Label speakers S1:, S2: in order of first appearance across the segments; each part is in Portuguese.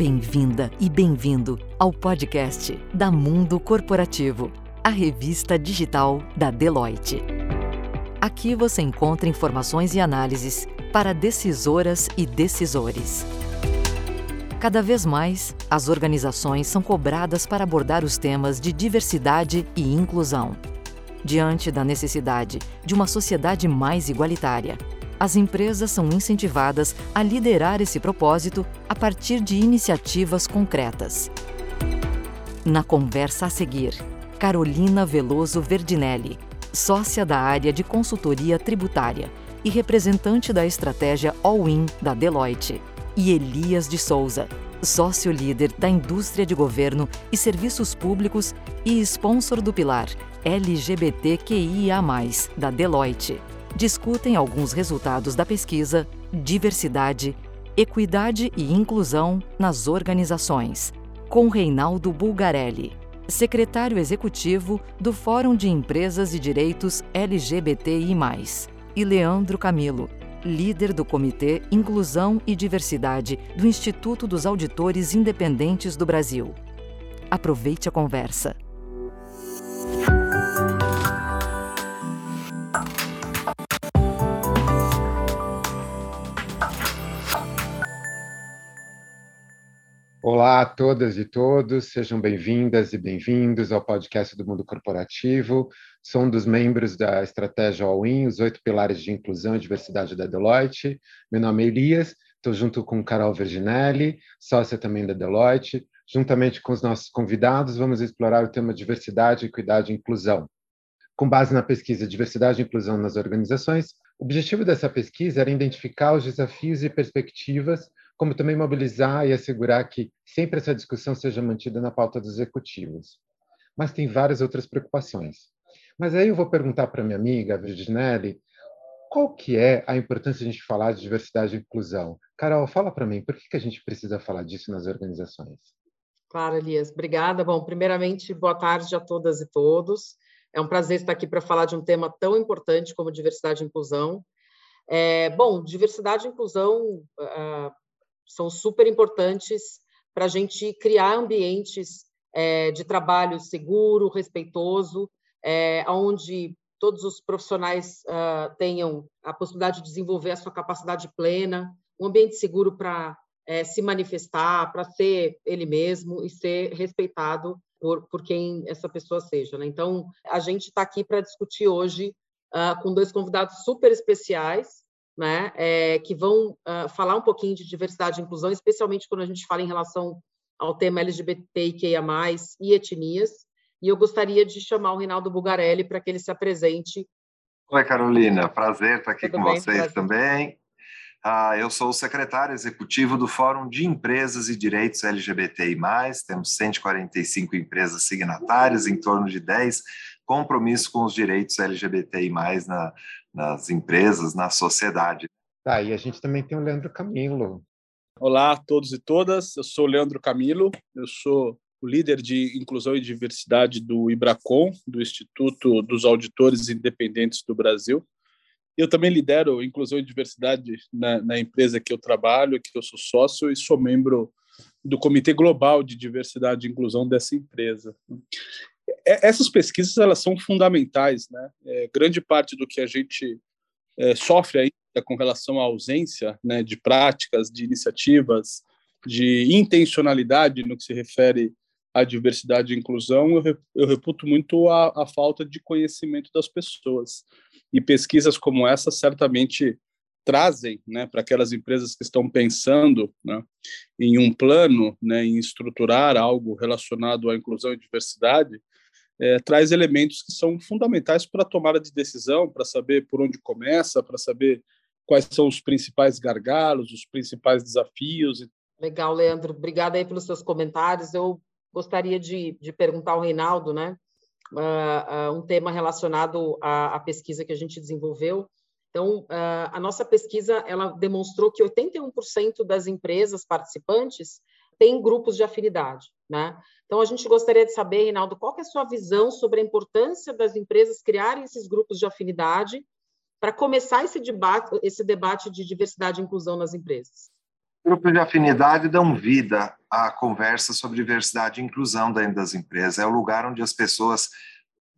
S1: Bem-vinda e bem-vindo ao podcast da Mundo Corporativo, a revista digital da Deloitte. Aqui você encontra informações e análises para decisoras e decisores. Cada vez mais, as organizações são cobradas para abordar os temas de diversidade e inclusão. Diante da necessidade de uma sociedade mais igualitária, as empresas são incentivadas a liderar esse propósito a partir de iniciativas concretas. Na conversa a seguir, Carolina Veloso Verdinelli, sócia da área de consultoria tributária e representante da estratégia All-in da Deloitte, e Elias de Souza, sócio líder da indústria de governo e serviços públicos e sponsor do pilar LGBTQIA+, da Deloitte discutem alguns resultados da pesquisa Diversidade, Equidade e Inclusão nas Organizações, com Reinaldo Bulgarelli, secretário executivo do Fórum de Empresas e Direitos LGBTI, e Leandro Camilo, líder do Comitê Inclusão e Diversidade do Instituto dos Auditores Independentes do Brasil. Aproveite a conversa.
S2: Olá a todas e todos, sejam bem-vindas e bem-vindos ao podcast do Mundo Corporativo. Sou um dos membros da estratégia All-In, os oito pilares de inclusão e diversidade da Deloitte. Meu nome é Elias, estou junto com Carol Verginelli, sócia também da Deloitte. Juntamente com os nossos convidados, vamos explorar o tema diversidade, equidade e inclusão. Com base na pesquisa Diversidade e Inclusão nas Organizações, o objetivo dessa pesquisa era identificar os desafios e perspectivas como também mobilizar e assegurar que sempre essa discussão seja mantida na pauta dos executivos. Mas tem várias outras preocupações. Mas aí eu vou perguntar para minha amiga, a Virginelli, qual que é a importância de a gente falar de diversidade e inclusão? Carol, fala para mim, por que, que a gente precisa falar disso nas organizações?
S3: Claro, Elias, obrigada. Bom, primeiramente, boa tarde a todas e todos. É um prazer estar aqui para falar de um tema tão importante como diversidade e inclusão. É, bom, diversidade e inclusão, uh, são super importantes para a gente criar ambientes é, de trabalho seguro, respeitoso, é, onde todos os profissionais uh, tenham a possibilidade de desenvolver a sua capacidade plena, um ambiente seguro para é, se manifestar, para ser ele mesmo e ser respeitado por, por quem essa pessoa seja. Né? Então, a gente está aqui para discutir hoje uh, com dois convidados super especiais, né, é, que vão uh, falar um pouquinho de diversidade e inclusão, especialmente quando a gente fala em relação ao tema LGBTQIA+, e etnias. E eu gostaria de chamar o Rinaldo Bugarelli para que ele se apresente.
S4: Oi, Carolina. Prazer estar aqui Tudo com bem, vocês prazer. também. Ah, eu sou o secretário executivo do Fórum de Empresas e Direitos LGBTI+. Temos 145 empresas signatárias, em torno de 10 compromissos com os direitos LGBTI+, na, nas empresas, na sociedade.
S2: Tá, e a gente também tem o Leandro Camilo.
S5: Olá a todos e todas, eu sou o Leandro Camilo, eu sou o líder de inclusão e diversidade do IBRACOM, do Instituto dos Auditores Independentes do Brasil. Eu também lidero inclusão e diversidade na, na empresa que eu trabalho, que eu sou sócio e sou membro do Comitê Global de Diversidade e Inclusão dessa empresa. É, essas pesquisas elas são fundamentais, né? É, grande parte do que a gente é, sofre ainda com relação à ausência né, de práticas, de iniciativas, de intencionalidade no que se refere à diversidade e inclusão, eu, eu reputo muito a, a falta de conhecimento das pessoas. E pesquisas como essa certamente trazem né, para aquelas empresas que estão pensando né, em um plano, né, em estruturar algo relacionado à inclusão e diversidade, é, traz elementos que são fundamentais para a tomada de decisão, para saber por onde começa, para saber quais são os principais gargalos, os principais desafios.
S3: Legal, Leandro. Obrigada aí pelos seus comentários. Eu gostaria de, de perguntar ao Reinaldo, né, uh, uh, um tema relacionado à, à, pesquisa que a gente desenvolveu. Então, uh, a nossa pesquisa ela demonstrou que 81% das empresas participantes têm grupos de afinidade, né? Então, a gente gostaria de saber, Reinaldo, qual é a sua visão sobre a importância das empresas criarem esses grupos de afinidade para começar esse debate, esse debate de diversidade e inclusão nas empresas?
S4: Grupos de afinidade dão vida à conversa sobre diversidade e inclusão dentro das empresas. É o lugar onde as pessoas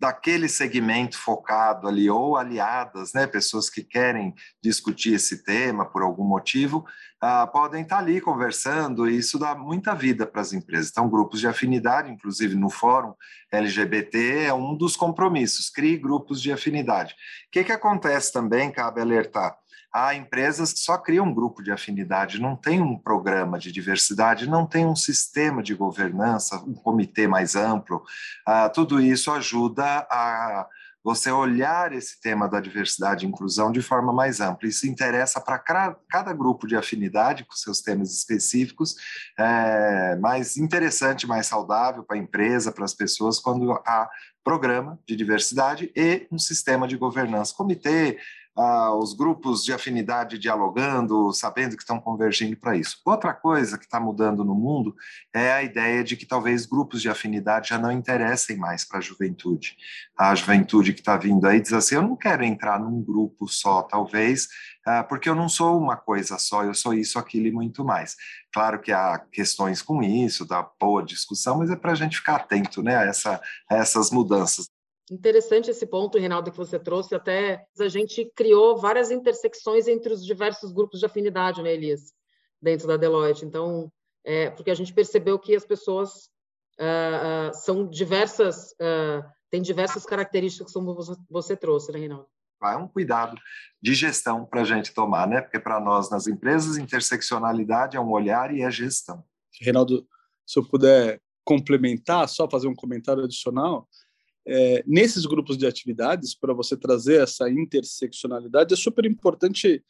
S4: daquele segmento focado ali, ou aliadas, né, pessoas que querem discutir esse tema por algum motivo, ah, podem estar ali conversando, e isso dá muita vida para as empresas. Então, grupos de afinidade, inclusive no fórum LGBT, é um dos compromissos, crie grupos de afinidade. O que, que acontece também, cabe alertar, Há empresas que só criam um grupo de afinidade, não tem um programa de diversidade, não tem um sistema de governança, um comitê mais amplo. Ah, tudo isso ajuda a você olhar esse tema da diversidade e inclusão de forma mais ampla. Isso interessa para cada grupo de afinidade, com seus temas específicos, é mais interessante, mais saudável para a empresa, para as pessoas, quando há programa de diversidade e um sistema de governança, comitê, ah, os grupos de afinidade dialogando, sabendo que estão convergindo para isso. Outra coisa que está mudando no mundo é a ideia de que talvez grupos de afinidade já não interessem mais para a juventude. A juventude que está vindo aí diz assim: eu não quero entrar num grupo só, talvez, ah, porque eu não sou uma coisa só, eu sou isso, aquilo e muito mais. Claro que há questões com isso, da boa discussão, mas é para a gente ficar atento né, a, essa, a essas mudanças.
S3: Interessante esse ponto, Reinaldo, que você trouxe. Até a gente criou várias intersecções entre os diversos grupos de afinidade, né, Elias, dentro da Deloitte. Então, é, porque a gente percebeu que as pessoas uh, uh, são diversas, uh, têm diversas características, como você, você trouxe, né, Reinaldo?
S4: É um cuidado de gestão para a gente tomar, né? Porque para nós, nas empresas, interseccionalidade é um olhar e é gestão.
S5: Reinaldo, se eu puder complementar, só fazer um comentário adicional, é, nesses grupos de atividades, para você trazer essa interseccionalidade, é super importante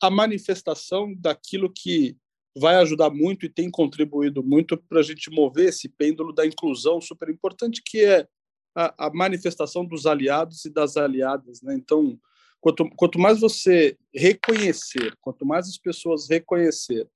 S5: a manifestação daquilo que vai ajudar muito e tem contribuído muito para a gente mover esse pêndulo da inclusão super importante, que é a, a manifestação dos aliados e das aliadas. Né? Então, quanto, quanto mais você reconhecer, quanto mais as pessoas reconhecer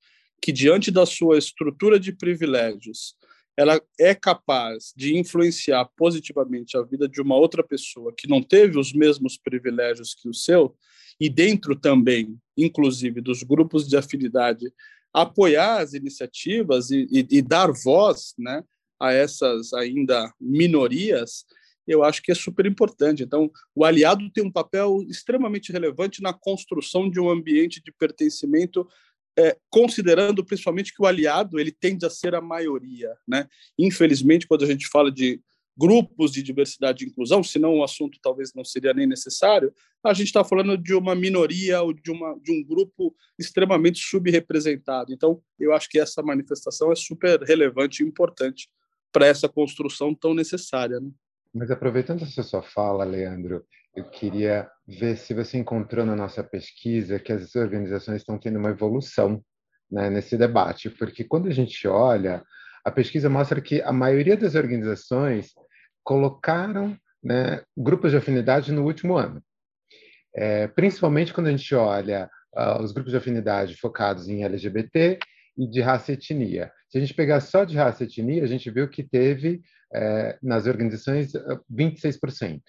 S5: que diante da sua estrutura de privilégios, ela é capaz de influenciar positivamente a vida de uma outra pessoa que não teve os mesmos privilégios que o seu, e dentro também, inclusive, dos grupos de afinidade, apoiar as iniciativas e, e, e dar voz né, a essas ainda minorias, eu acho que é super importante. Então, o aliado tem um papel extremamente relevante na construção de um ambiente de pertencimento é, considerando principalmente que o aliado ele tende a ser a maioria, né? Infelizmente, quando a gente fala de grupos de diversidade e inclusão, senão o assunto talvez não seria nem necessário, a gente está falando de uma minoria ou de, uma, de um grupo extremamente subrepresentado. Então, eu acho que essa manifestação é super relevante e importante para essa construção tão necessária. Né?
S2: Mas aproveitando essa sua fala, Leandro, eu queria ver se você encontrou na nossa pesquisa que as organizações estão tendo uma evolução né, nesse debate, porque quando a gente olha, a pesquisa mostra que a maioria das organizações colocaram né, grupos de afinidade no último ano. É, principalmente quando a gente olha uh, os grupos de afinidade focados em LGBT e de raça e etnia. Se a gente pegar só de raça e etnia, a gente viu que teve, é, nas organizações, 26%.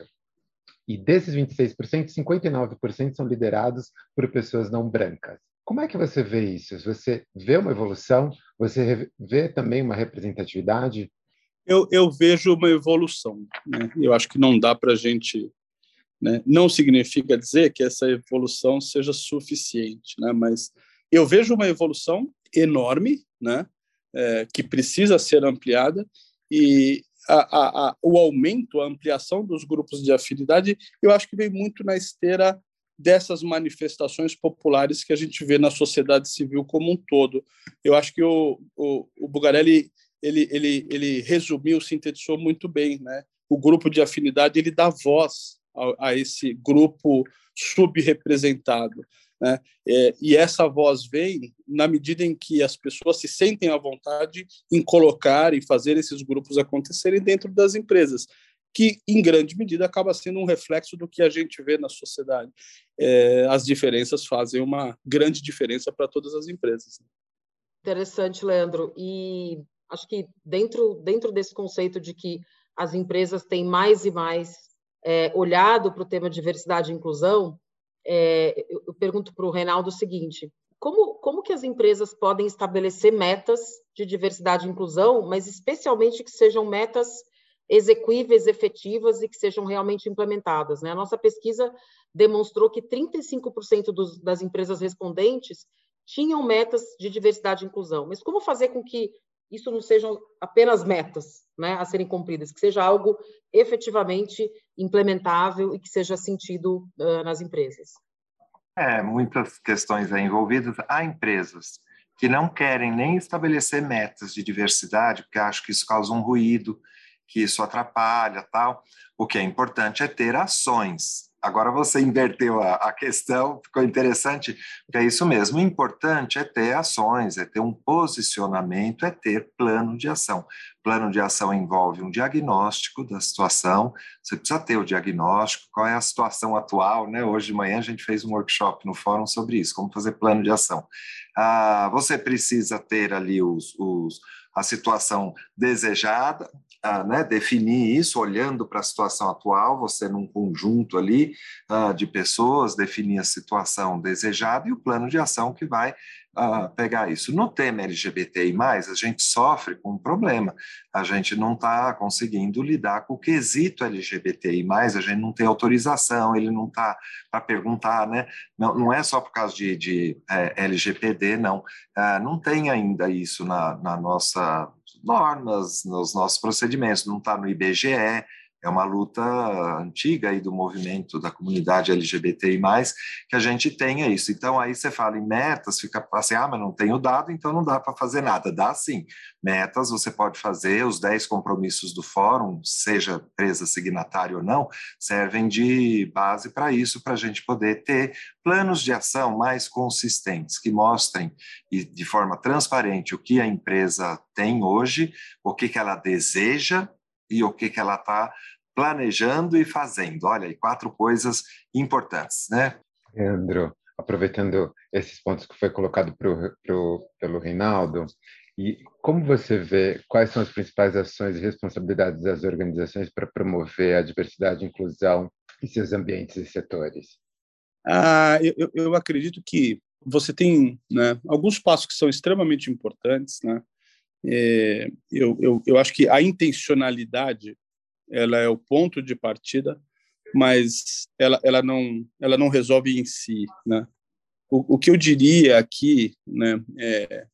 S2: E desses 26%, 59% são liderados por pessoas não brancas. Como é que você vê isso? Você vê uma evolução? Você vê também uma representatividade?
S5: Eu, eu vejo uma evolução. Né? Eu acho que não dá para a gente. Né? Não significa dizer que essa evolução seja suficiente, né? mas eu vejo uma evolução enorme, né? É, que precisa ser ampliada, e a, a, o aumento, a ampliação dos grupos de afinidade, eu acho que vem muito na esteira dessas manifestações populares que a gente vê na sociedade civil como um todo. Eu acho que o, o, o Bugarelli ele, ele, ele resumiu, sintetizou muito bem. Né? O grupo de afinidade ele dá voz a, a esse grupo subrepresentado. Né? É, e essa voz vem na medida em que as pessoas se sentem à vontade em colocar e fazer esses grupos acontecerem dentro das empresas, que em grande medida acaba sendo um reflexo do que a gente vê na sociedade. É, as diferenças fazem uma grande diferença para todas as empresas.
S3: Interessante, Leandro. E acho que dentro, dentro desse conceito de que as empresas têm mais e mais é, olhado para o tema diversidade e inclusão, é, eu pergunto para o Reinaldo o seguinte: como, como que as empresas podem estabelecer metas de diversidade e inclusão, mas especialmente que sejam metas execuíveis, efetivas e que sejam realmente implementadas. Né? A nossa pesquisa demonstrou que 35% dos, das empresas respondentes tinham metas de diversidade e inclusão. Mas como fazer com que isso não sejam apenas metas né, a serem cumpridas, que seja algo efetivamente implementável e que seja sentido uh, nas empresas?
S4: É, muitas questões envolvidas. Há empresas que não querem nem estabelecer metas de diversidade, porque acham que isso causa um ruído, que isso atrapalha, tal. O que é importante é ter ações. Agora você inverteu a, a, questão, ficou interessante, é isso mesmo. O importante é ter ações, é ter um posicionamento, é ter plano de ação. Plano de ação envolve um diagnóstico da situação, você precisa ter o diagnóstico, qual é a situação atual, né? Hoje de manhã a gente fez um workshop no fórum sobre isso, como fazer plano de ação. Ah, você precisa ter ali os, os a situação desejada, né, definir isso olhando para a situação atual, você num conjunto ali uh, de pessoas, definir a situação desejada e o plano de ação que vai uh, pegar isso. No tema LGBTI, a gente sofre com um problema. A gente não está conseguindo lidar com o quesito LGBTI, a gente não tem autorização, ele não está para perguntar, né? Não, não é só por causa de, de é, LGPD, não. Uh, não tem ainda isso na, na nossa normas, nos nossos procedimentos, não está no IBGE, é uma luta antiga aí do movimento da comunidade LGBTI+, que a gente tenha isso. Então, aí você fala em metas, fica assim, ah, mas não tenho dado, então não dá para fazer nada. Dá sim. Metas você pode fazer, os 10 compromissos do fórum, seja empresa signatária ou não, servem de base para isso, para a gente poder ter planos de ação mais consistentes, que mostrem de forma transparente o que a empresa tem hoje, o que, que ela deseja e o que, que ela está planejando e fazendo. Olha aí, quatro coisas importantes, né?
S2: Leandro, aproveitando esses pontos que foi colocado pro, pro, pelo Reinaldo, e como você vê quais são as principais ações e responsabilidades das organizações para promover a diversidade e inclusão em seus ambientes e setores?
S5: Ah, eu, eu acredito que você tem né, alguns passos que são extremamente importantes. Né? É, eu, eu, eu acho que a intencionalidade ela é o ponto de partida, mas ela, ela, não, ela não resolve em si. Né? O, o que eu diria aqui, né, é,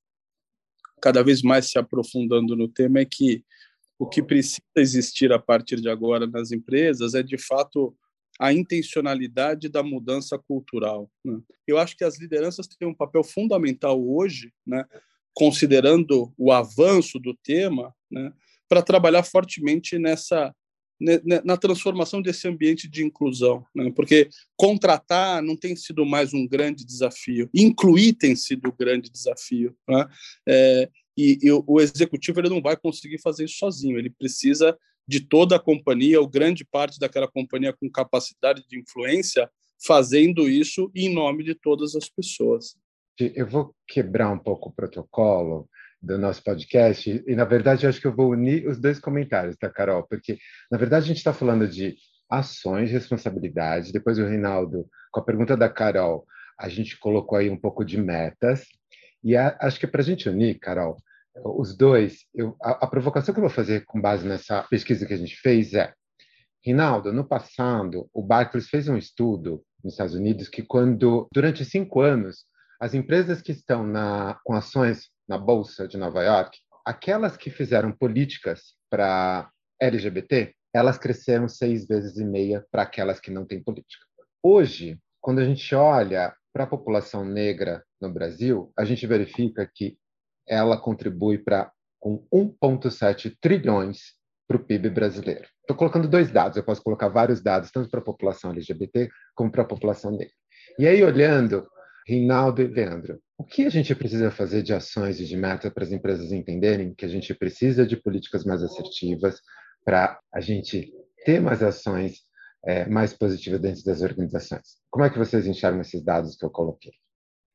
S5: cada vez mais se aprofundando no tema, é que o que precisa existir a partir de agora nas empresas é, de fato, a intencionalidade da mudança cultural. Né? Eu acho que as lideranças têm um papel fundamental hoje, né, considerando o avanço do tema, né, para trabalhar fortemente nessa na transformação desse ambiente de inclusão, né? porque contratar não tem sido mais um grande desafio, incluir tem sido um grande desafio. Né? É, e, e, o executivo ele não vai conseguir fazer isso sozinho, ele precisa de toda a companhia, ou grande parte daquela companhia com capacidade de influência, fazendo isso em nome de todas as pessoas.
S2: Eu vou quebrar um pouco o protocolo do nosso podcast. E, na verdade, acho que eu vou unir os dois comentários, tá, Carol? Porque, na verdade, a gente está falando de ações, responsabilidade. Depois, o Reinaldo, com a pergunta da Carol, a gente colocou aí um pouco de metas. E a, acho que para a gente unir, Carol, os dois, eu, a, a provocação que eu vou fazer com base nessa pesquisa que a gente fez é: Rinaldo, no passado, o Barclays fez um estudo nos Estados Unidos que, quando, durante cinco anos, as empresas que estão na, com ações na Bolsa de Nova York, aquelas que fizeram políticas para LGBT, elas cresceram seis vezes e meia para aquelas que não têm política. Hoje, quando a gente olha para a população negra no Brasil, a gente verifica que ela contribui para com 1,7 trilhões para o PIB brasileiro. Estou colocando dois dados, eu posso colocar vários dados, tanto para a população LGBT como para a população negra. E aí, olhando, Rinaldo e Leandro, o que a gente precisa fazer de ações e de metas para as empresas entenderem que a gente precisa de políticas mais assertivas para a gente ter mais ações é, mais positivas dentro das organizações? Como é que vocês enxergam esses dados que eu coloquei?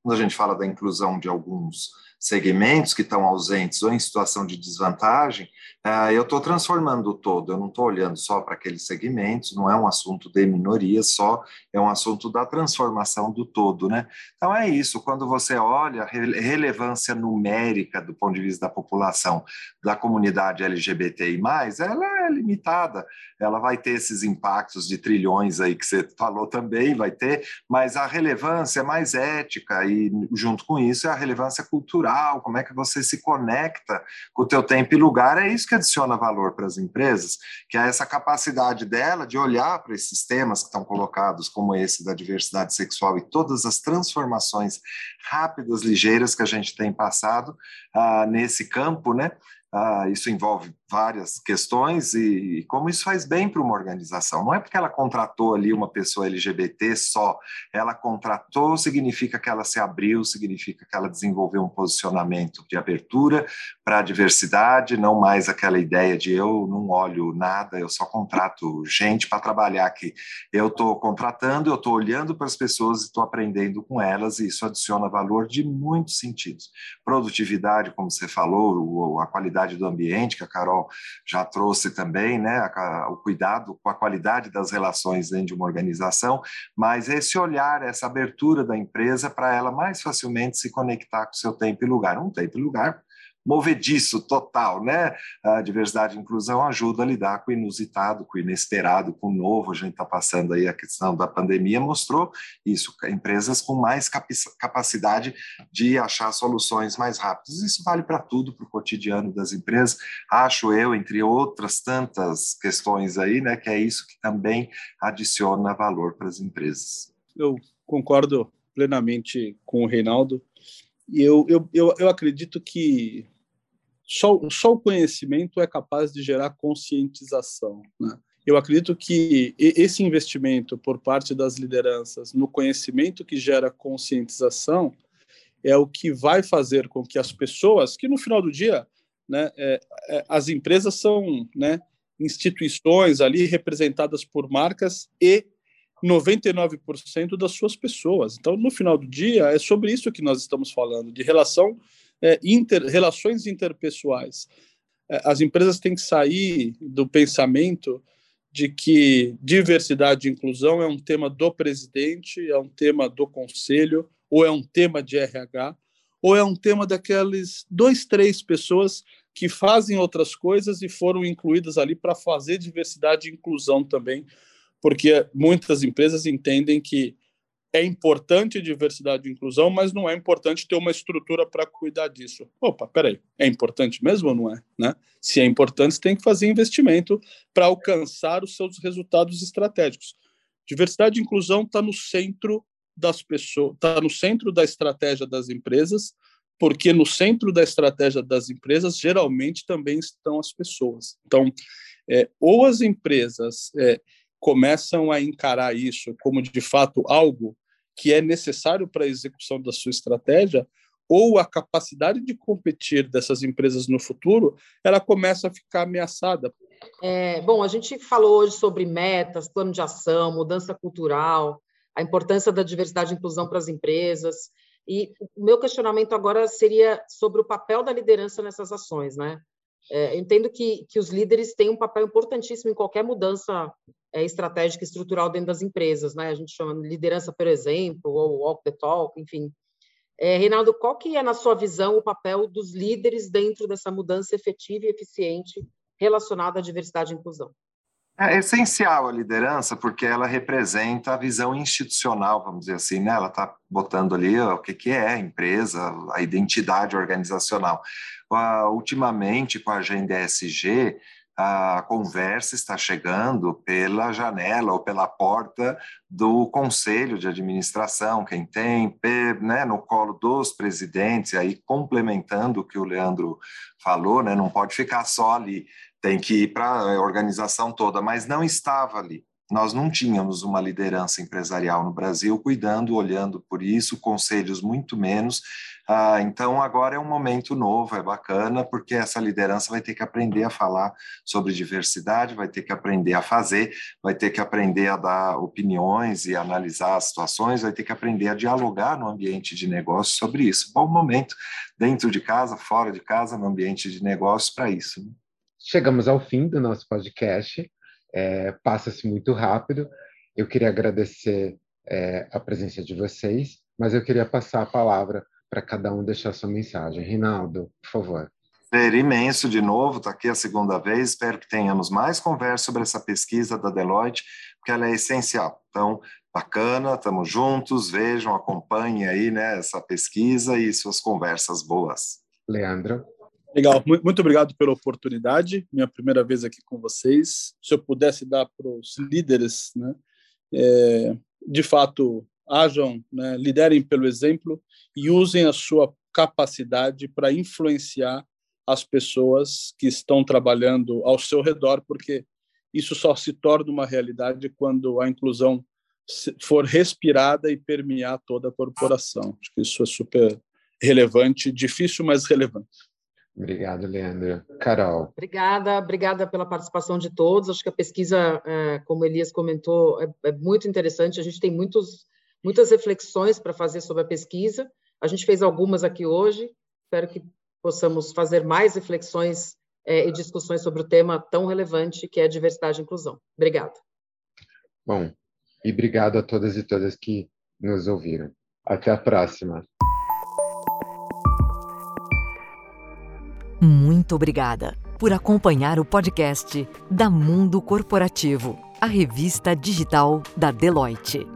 S4: quando a gente fala da inclusão de alguns segmentos que estão ausentes ou em situação de desvantagem, uh, eu estou transformando o todo, eu não estou olhando só para aqueles segmentos, não é um assunto de minoria só, é um assunto da transformação do todo, né? Então é isso, quando você olha a relevância numérica do ponto de vista da população da comunidade LGBTI+, ela é limitada, ela vai ter esses impactos de trilhões aí que você falou também, vai ter, mas a relevância é mais ética e junto com isso é a relevância cultural cultural, como é que você se conecta com o teu tempo e lugar, é isso que adiciona valor para as empresas, que é essa capacidade dela de olhar para esses temas que estão colocados, como esse da diversidade sexual e todas as transformações rápidas, ligeiras que a gente tem passado ah, nesse campo, né? Ah, isso envolve várias questões e, e, como isso faz bem para uma organização. Não é porque ela contratou ali uma pessoa LGBT só, ela contratou significa que ela se abriu, significa que ela desenvolveu um posicionamento de abertura para a diversidade, não mais aquela ideia de eu não olho nada, eu só contrato gente para trabalhar aqui. Eu estou contratando, eu estou olhando para as pessoas e estou aprendendo com elas e isso adiciona valor de muitos sentidos. Produtividade, como você falou, a qualidade do ambiente que a Carol Carol já trouxe também, né, a, o cuidado com a qualidade das relações dentro de uma organização, mas esse olhar, essa abertura da empresa para ela mais facilmente se conectar com seu tempo e lugar. Um tempo e lugar movediço total, né? A diversidade e inclusão ajuda a lidar com o inusitado, com o inesperado, com o novo. A gente está passando aí a questão da pandemia, mostrou isso, empresas com mais capacidade de achar soluções mais rápidas. Isso vale para tudo, para o cotidiano das empresas. Acho eu, entre outras tantas questões aí, né, que é isso que também adiciona valor para as empresas.
S5: Eu concordo plenamente com o Reinaldo. E eu, eu, eu, eu acredito que só, só o conhecimento é capaz de gerar conscientização. Né? Eu acredito que esse investimento por parte das lideranças no conhecimento que gera conscientização é o que vai fazer com que as pessoas, que no final do dia, né, é, é, as empresas são né, instituições ali representadas por marcas e 99% das suas pessoas. Então, no final do dia, é sobre isso que nós estamos falando, de relação é, inter, relações interpessoais. É, as empresas têm que sair do pensamento de que diversidade e inclusão é um tema do presidente, é um tema do conselho, ou é um tema de RH, ou é um tema daqueles dois, três pessoas que fazem outras coisas e foram incluídas ali para fazer diversidade e inclusão também, porque muitas empresas entendem que é importante diversidade e inclusão, mas não é importante ter uma estrutura para cuidar disso. Opa, peraí, é importante mesmo ou não é? Né? Se é importante, você tem que fazer investimento para alcançar os seus resultados estratégicos. Diversidade e inclusão está no centro das pessoas, está no centro da estratégia das empresas, porque no centro da estratégia das empresas geralmente também estão as pessoas. Então, é, ou as empresas é, começam a encarar isso como de fato algo que é necessário para a execução da sua estratégia, ou a capacidade de competir dessas empresas no futuro, ela começa a ficar ameaçada.
S3: É, bom, a gente falou hoje sobre metas, plano de ação, mudança cultural, a importância da diversidade e inclusão para as empresas. E o meu questionamento agora seria sobre o papel da liderança nessas ações, né? É, entendo que, que os líderes têm um papel importantíssimo em qualquer mudança é, estratégica e estrutural dentro das empresas, né? A gente chama de liderança, por exemplo, ou walk the talk, enfim. É, Reinaldo, qual que é, na sua visão, o papel dos líderes dentro dessa mudança efetiva e eficiente relacionada à diversidade e inclusão?
S4: É essencial a liderança porque ela representa a visão institucional, vamos dizer assim, né? Ela está botando ali o que, que é a empresa, a identidade organizacional. Uh, ultimamente, com a agenda ESG, a conversa está chegando pela janela ou pela porta do conselho de administração, quem tem né, no colo dos presidentes, aí complementando o que o Leandro falou, né, não pode ficar só ali, tem que ir para a organização toda, mas não estava ali. nós não tínhamos uma liderança empresarial no Brasil cuidando, olhando por isso, conselhos muito menos. Ah, então, agora é um momento novo, é bacana, porque essa liderança vai ter que aprender a falar sobre diversidade, vai ter que aprender a fazer, vai ter que aprender a dar opiniões e analisar as situações, vai ter que aprender a dialogar no ambiente de negócio sobre isso. Bom momento, dentro de casa, fora de casa, no ambiente de negócio, para isso. Né?
S2: Chegamos ao fim do nosso podcast é, passa-se muito rápido. Eu queria agradecer é, a presença de vocês, mas eu queria passar a palavra para cada um deixar sua mensagem. Rinaldo, por favor.
S4: Prazer imenso de novo, está aqui a segunda vez. Espero que tenhamos mais conversa sobre essa pesquisa da Deloitte, porque ela é essencial. Então, bacana, estamos juntos, vejam, acompanhem aí né, essa pesquisa e suas conversas boas.
S2: Leandro.
S5: Legal, muito obrigado pela oportunidade, minha primeira vez aqui com vocês. Se eu pudesse dar para os líderes, né, é, de fato, ajam, né, liderem pelo exemplo e usem a sua capacidade para influenciar as pessoas que estão trabalhando ao seu redor, porque isso só se torna uma realidade quando a inclusão for respirada e permear toda a corporação. Acho que isso é super relevante, difícil, mas relevante.
S2: Obrigado, Leandro. Carol.
S3: Obrigada, obrigada pela participação de todos. Acho que a pesquisa, é, como Elias comentou, é, é muito interessante. A gente tem muitos, muitas reflexões para fazer sobre a pesquisa. A gente fez algumas aqui hoje. Espero que possamos fazer mais reflexões é, e discussões sobre o tema tão relevante que é diversidade e inclusão. Obrigada.
S2: Bom, e obrigado a todas e todas que nos ouviram. Até a próxima.
S1: Muito obrigada por acompanhar o podcast da Mundo Corporativo, a revista digital da Deloitte.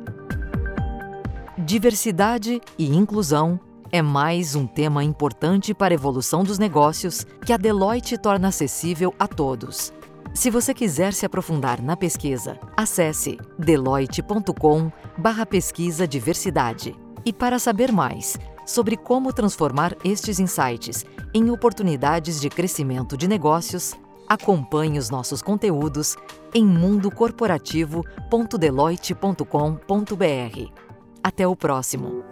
S1: Diversidade e inclusão é mais um tema importante para a evolução dos negócios que a Deloitte torna acessível a todos. Se você quiser se aprofundar na pesquisa, acesse deloitte.com/pesquisa diversidade. E para saber mais sobre como transformar estes insights em oportunidades de crescimento de negócios, acompanhe os nossos conteúdos em mundocorporativo.deloitte.com.br. Até o próximo!